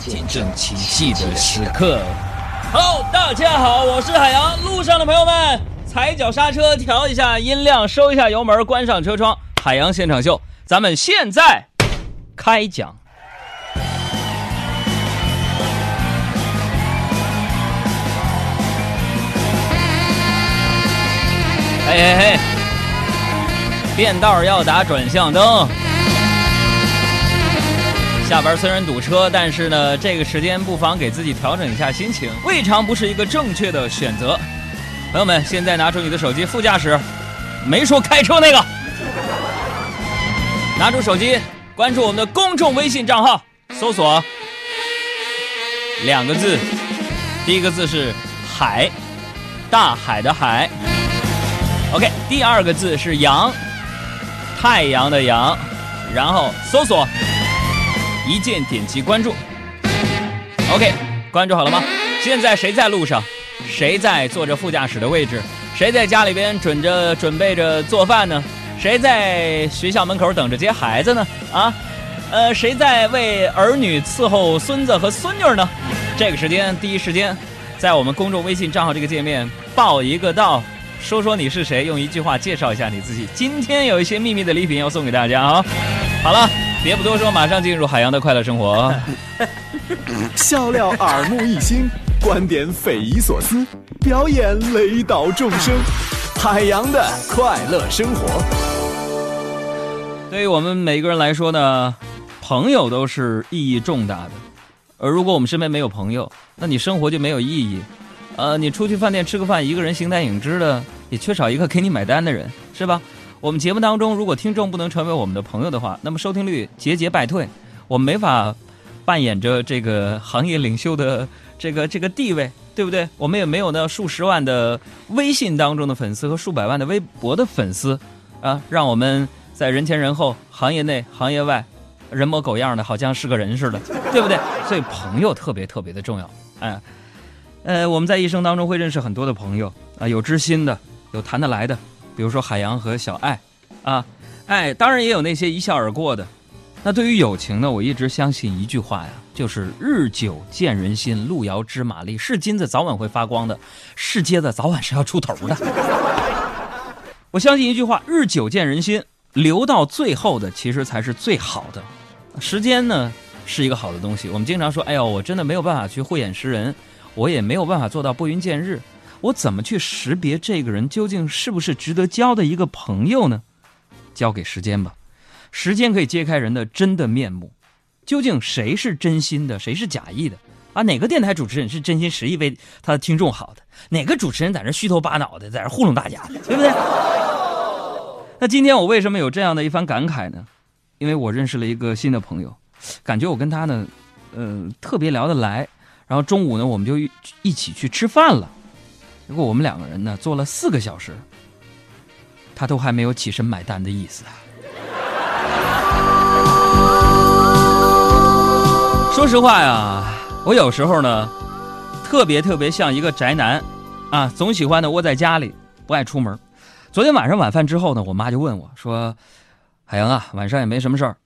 见证奇迹的时刻。好，大家好，我是海洋。路上的朋友们，踩脚刹车，调一下音量，收一下油门，关上车窗。海洋现场秀，咱们现在开讲。嘿嘿嘿，变道要打转向灯。下班虽然堵车，但是呢，这个时间不妨给自己调整一下心情，未尝不是一个正确的选择。朋友们，现在拿出你的手机，副驾驶，没说开车那个，拿出手机，关注我们的公众微信账号，搜索两个字，第一个字是海，大海的海。OK，第二个字是阳，太阳的阳，然后搜索。一键点击关注，OK，关注好了吗？现在谁在路上？谁在坐着副驾驶的位置？谁在家里边准着准备着做饭呢？谁在学校门口等着接孩子呢？啊，呃，谁在为儿女伺候孙子和孙女呢？这个时间，第一时间，在我们公众微信账号这个界面报一个到，说说你是谁，用一句话介绍一下你自己。今天有一些秘密的礼品要送给大家啊！好了。别不多说，马上进入海洋的快乐生活。笑料耳目一新，观点匪夷所思，表演雷倒众生。海洋的快乐生活。对于我们每个人来说呢，朋友都是意义重大的。而如果我们身边没有朋友，那你生活就没有意义。呃，你出去饭店吃个饭，一个人形单影只的，也缺少一个给你买单的人，是吧？我们节目当中，如果听众不能成为我们的朋友的话，那么收听率节节败退，我们没法扮演着这个行业领袖的这个这个地位，对不对？我们也没有那数十万的微信当中的粉丝和数百万的微博的粉丝啊，让我们在人前人后、行业内行业外人模狗样的，好像是个人似的，对不对？所以朋友特别特别的重要。哎，呃，我们在一生当中会认识很多的朋友啊，有知心的，有谈得来的。比如说海洋和小爱，啊，哎，当然也有那些一笑而过的。那对于友情呢，我一直相信一句话呀，就是日久见人心，路遥知马力。是金子早晚会发光的，是金子早晚是要出头的。我相信一句话，日久见人心，留到最后的其实才是最好的。时间呢是一个好的东西，我们经常说，哎呦，我真的没有办法去慧眼识人，我也没有办法做到拨云见日。我怎么去识别这个人究竟是不是值得交的一个朋友呢？交给时间吧，时间可以揭开人的真的面目。究竟谁是真心的，谁是假意的？啊，哪个电台主持人是真心实意为他的听众好的？哪个主持人在这虚头巴脑的，在这糊弄大家的，对不对？那今天我为什么有这样的一番感慨呢？因为我认识了一个新的朋友，感觉我跟他呢，呃，特别聊得来。然后中午呢，我们就一起去吃饭了。结果我们两个人呢，坐了四个小时，他都还没有起身买单的意思啊。说实话呀，我有时候呢，特别特别像一个宅男，啊，总喜欢的窝在家里，不爱出门。昨天晚上晚饭之后呢，我妈就问我说：“海洋啊，晚上也没什么事儿，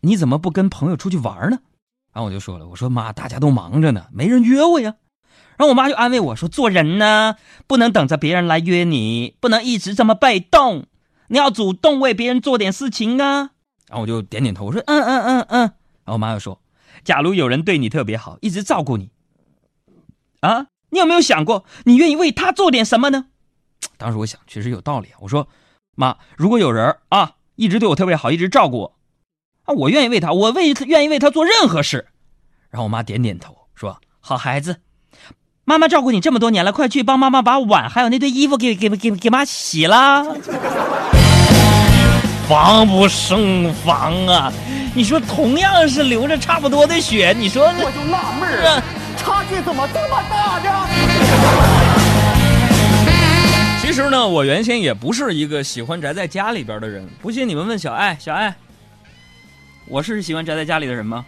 你怎么不跟朋友出去玩呢？”然后我就说了：“我说妈，大家都忙着呢，没人约我呀。”然后我妈就安慰我说：“做人呢，不能等着别人来约你，不能一直这么被动，你要主动为别人做点事情啊。”然后我就点点头，我说：“嗯嗯嗯嗯。”然后我妈又说：“假如有人对你特别好，一直照顾你，啊，你有没有想过，你愿意为他做点什么呢？”当时我想，确实有道理啊。我说：“妈，如果有人啊，一直对我特别好，一直照顾我，啊，我愿意为他，我为愿意为他做任何事。”然后我妈点点头，说：“好孩子。”妈妈照顾你这么多年了，快去帮妈妈把碗还有那堆衣服给给给给妈洗了。防不胜防啊！你说同样是流着差不多的血，你说我就纳闷儿，差距怎么这么大呢？其实呢，我原先也不是一个喜欢宅在家里边的人。不信你们问小爱，小爱，我是喜欢宅在家里的人吗？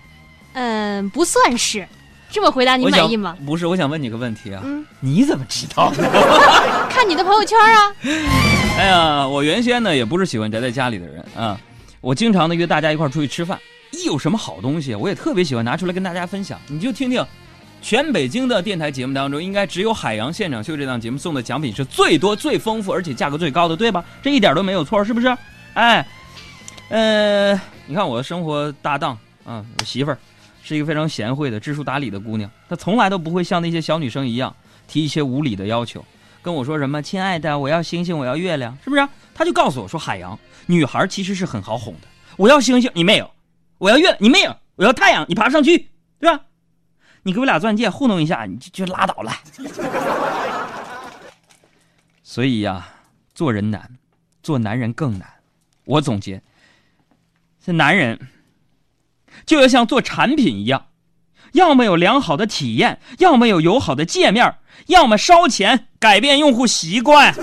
嗯，不算是。这么回答你满意吗？不是，我想问你个问题啊。嗯，你怎么知道的？看你的朋友圈啊。哎呀，我原先呢也不是喜欢宅在家里的人啊，我经常的约大家一块出去吃饭，一有什么好东西，我也特别喜欢拿出来跟大家分享。你就听听，全北京的电台节目当中，应该只有《海洋现场秀》这档节目送的奖品是最多、最丰富，而且价格最高的，对吧？这一点都没有错，是不是？哎，呃，你看我的生活搭档啊，我媳妇儿是一个非常贤惠的、知书达理的姑娘，她从来都不会像那些小女生一样提一些无理的要求，跟我说什么“亲爱的，我要星星，我要月亮”，是不是？她就告诉我说：“海洋，女孩其实是很好哄的。我要星星，你没有；我要月，你没有；我要太阳，你爬上去，对吧？你给我俩钻戒糊弄一下，你就就拉倒了。所以呀，做人难，做男人更难。我总结，这男人就要像做产品一样，要么有良好的体验，要么有友好的界面，要么烧钱改变用户习惯。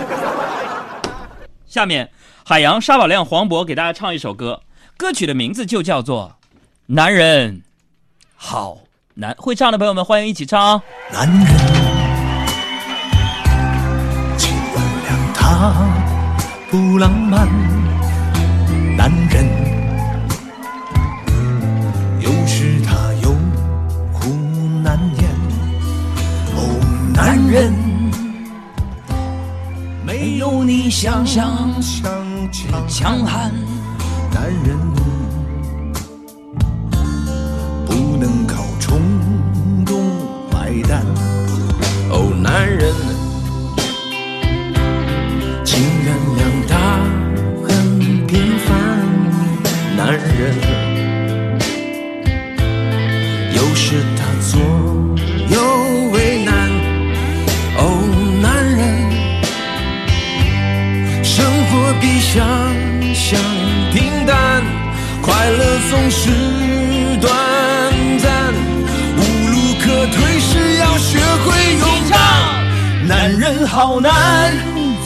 下面，海洋、沙宝亮、黄渤给大家唱一首歌，歌曲的名字就叫做《男人好难》。会唱的朋友们，欢迎一起唱。男人，请原谅他不浪漫。男人，想想想象强悍。男人，不能靠冲动买单。哦，男人，请原谅他很平凡。男人，有时他左右想想平淡，快乐总是短暂，无路可退时要学会勇敢。男人好难，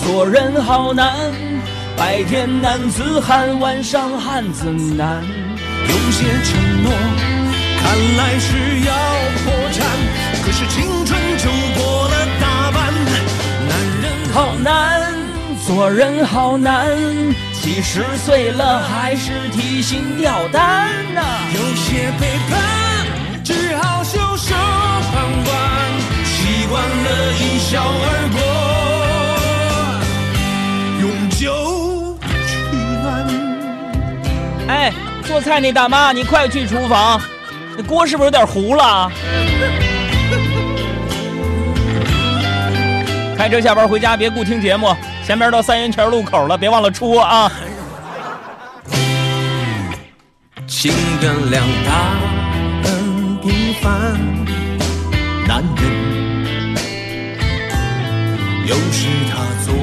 做人好难，白天男子汉，晚上汉子难。有些承诺看来是要破产，可是青春就过了大半。男人好难，做人好难，七十岁了还是提心吊胆呐、有些背叛，只好袖手旁观，习惯了一笑而过，用酒取暖。哎，做菜那大妈，你快去厨房，那锅是不是有点糊了？开车下班回家别顾听节目，前边到三元泉路口了，别忘了出啊！请原谅他很平凡，男人，有时他左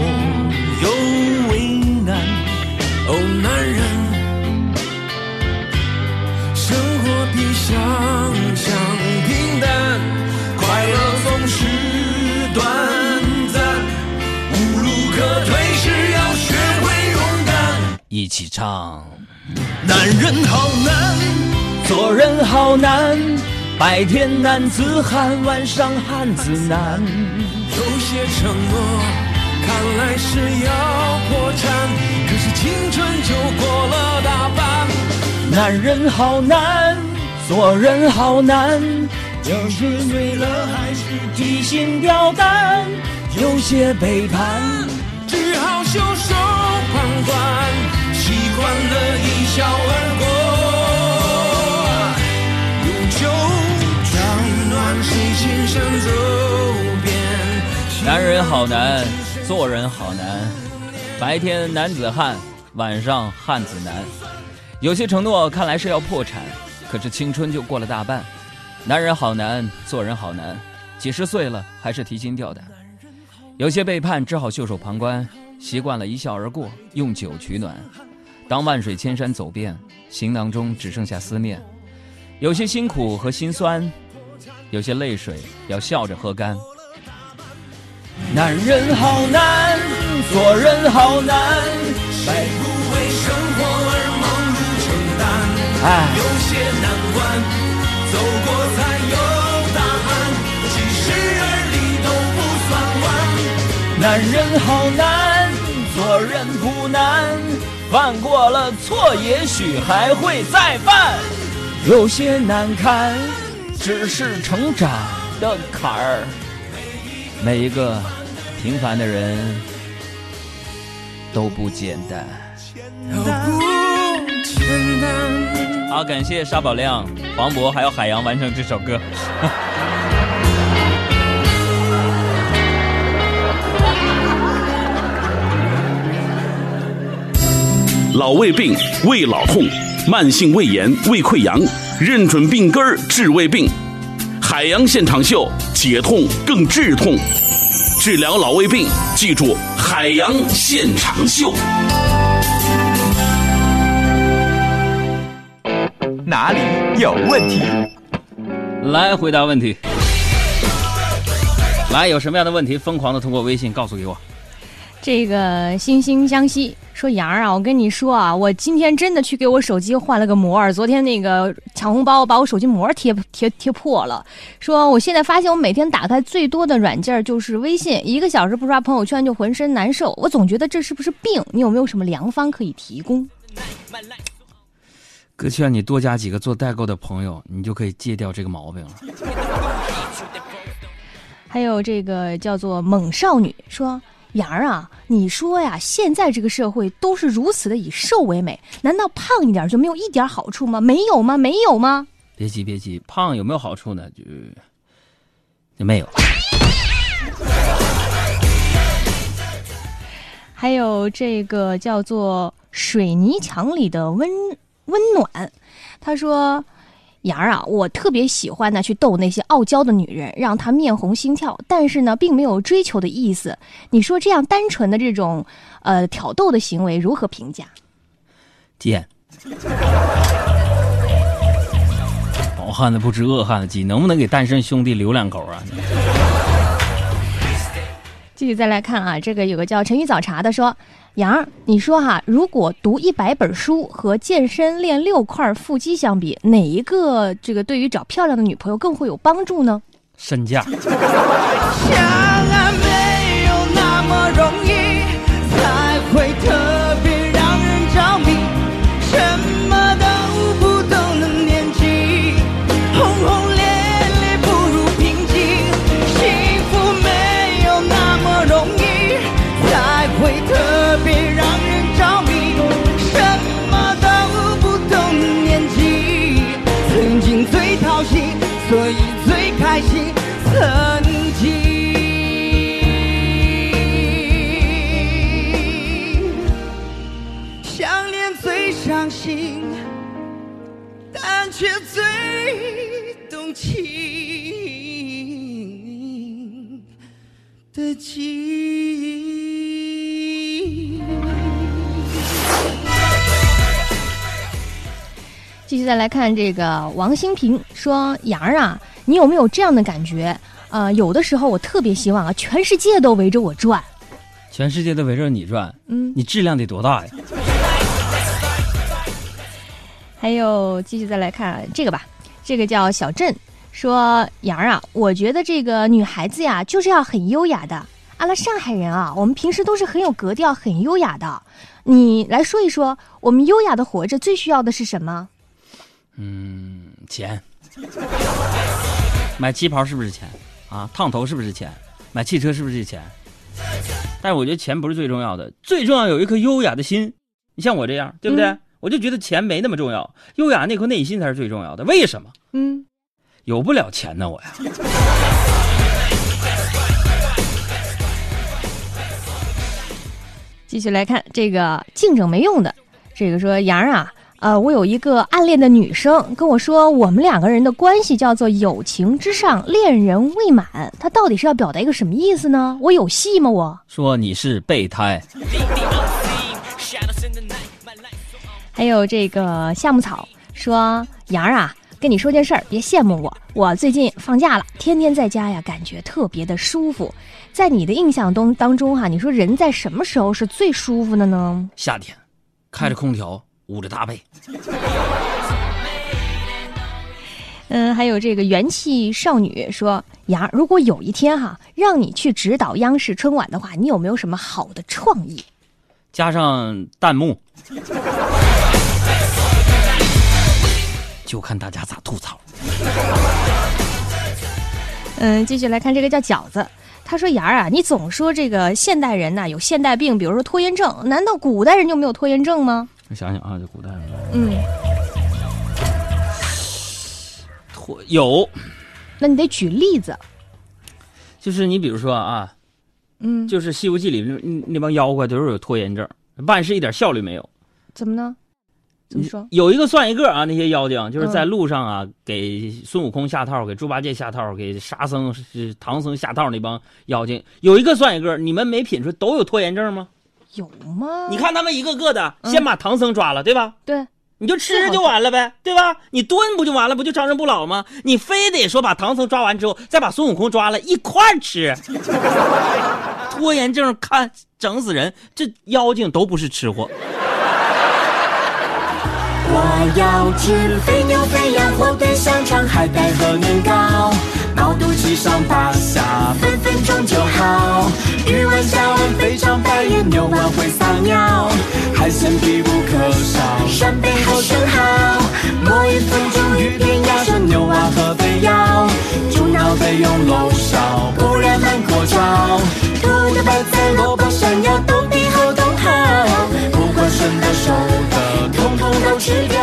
右为难。哦，男人，生活比想唱。男人好难。做人好难，白天男子汉，晚上汉子难。有些承诺看来是要破产，可是青春就过了大半。男人好难，做人好难，有时醉了还是提心吊胆，有些背叛。只好袖手旁观，习惯了一笑而过。用酒取暖，谁先生走遍？男人好难，做人好难，白天男子汉，晚上汉子难。有些承诺看来是要破产，可是青春就过了大半。男人好难，做人好难，几十岁了还是提心吊胆。有些背叛只好袖手旁观，习惯了一笑而过，用酒取暖。当万水千山走遍，行囊中只剩下思念。有些辛苦和心酸，有些泪水要笑着喝干。男人好难，做人好难，谁不为生活而忙碌承担？哎有些难关，走过才有答案。几时而立都不算晚。男人好难，做人不难，犯过了错，也许还会再犯。有些难堪，只是成长的坎儿。每一个平凡的人都不简单。好，感谢沙宝亮、黄渤还有海洋完成这首歌。老胃病、胃老痛、慢性胃炎、胃溃疡，认准病根儿治胃病。海洋现场秀，解痛更治痛，治疗老胃病，记住海洋现场秀。哪里有问题？来回答问题。来，有什么样的问题，疯狂的通过微信告诉给我。这个惺惺相惜说杨儿啊，我跟你说啊，我今天真的去给我手机换了个膜儿。昨天那个抢红包把我手机膜贴贴贴破了。说我现在发现我每天打开最多的软件就是微信，一个小时不刷朋友圈就浑身难受。我总觉得这是不是病？你有没有什么良方可以提供？哥劝你多加几个做代购的朋友，你就可以戒掉这个毛病了。还有这个叫做猛少女说。杨儿啊，你说呀，现在这个社会都是如此的以瘦为美，难道胖一点就没有一点好处吗？没有吗？没有吗？别急，别急，胖有没有好处呢？就就没有。还有这个叫做水泥墙里的温温暖，他说。杨儿啊，我特别喜欢呢，去逗那些傲娇的女人，让她面红心跳，但是呢，并没有追求的意思。你说这样单纯的这种，呃，挑逗的行为如何评价？贱！饱汉子不知饿汉子饥，能不能给单身兄弟留两口啊？继续再来看啊，这个有个叫陈宇早茶的说。杨儿，你说哈，如果读一百本书和健身练六块腹肌相比，哪一个这个对于找漂亮的女朋友更会有帮助呢？身价。却最动情的记忆。继续再来看这个王新平说：“杨儿啊，你有没有这样的感觉？呃，有的时候我特别希望啊，全世界都围着我转，全世界都围着你转，嗯，你质量得多大呀？”还有，继续再来看这个吧。这个叫小郑，说杨儿啊，我觉得这个女孩子呀，就是要很优雅的。阿拉上海人啊，我们平时都是很有格调、很优雅的。你来说一说，我们优雅的活着最需要的是什么？嗯，钱。买旗袍是不是钱？啊，烫头是不是钱？买汽车是不是钱？但是我觉得钱不是最重要的，最重要有一颗优雅的心。你像我这样，对不对？我就觉得钱没那么重要，优雅那颗内心才是最重要的。为什么？嗯，有不了钱呢，我呀。继续来看这个竞争没用的，这个说杨啊，呃，我有一个暗恋的女生跟我说，我们两个人的关系叫做友情之上，恋人未满。他到底是要表达一个什么意思呢？我有戏吗？我说你是备胎。还有这个夏木草说：“杨儿啊，跟你说件事儿，别羡慕我。我最近放假了，天天在家呀，感觉特别的舒服。在你的印象中当中哈，你说人在什么时候是最舒服的呢？夏天，开着空调，捂着大被。嗯，还有这个元气少女说：杨儿，如果有一天哈，让你去指导央视春晚的话，你有没有什么好的创意？加上弹幕。”就看大家咋吐槽。嗯，继续来看这个叫饺子，他说：“芽儿啊，你总说这个现代人呐、有现代病，比如说拖延症，难道古代人就没有拖延症吗我想想啊，这古代人？”嗯，拖有，那你得举例子。就是你比如说啊，嗯，就是《西游记》里那那帮妖怪都是有拖延症，办事一点效率没有。怎么呢？怎么说？有一个算一个啊，那些妖精就是在嗯路上啊，给孙悟空下套，给猪八戒下套，给沙僧、是唐僧下套那帮妖精，有一个算一个。你们没品出都有拖延症吗？有吗？你看他们一个个的，嗯先把唐僧抓了，对吧？对，你就吃就完了呗，对吧？你炖不就完了，不就长生不老吗？你非得说把唐僧抓完之后，再把孙悟空抓了一块儿吃，拖延症看整死人。这妖精都不是吃货。我要吃肥牛、肥羊、火腿、香肠、海带和年糕，毛肚、鸡、上八下，分分钟就好。鱼丸、虾丸、肥肠、白鱼、牛丸会撒尿，海鲜必不可少。扇贝和生蚝，摸一分钟鱼片、鸭舌、牛蛙和肥腰，猪脑肥用漏勺，不然慢过招。土的白菜、萝卜翅膀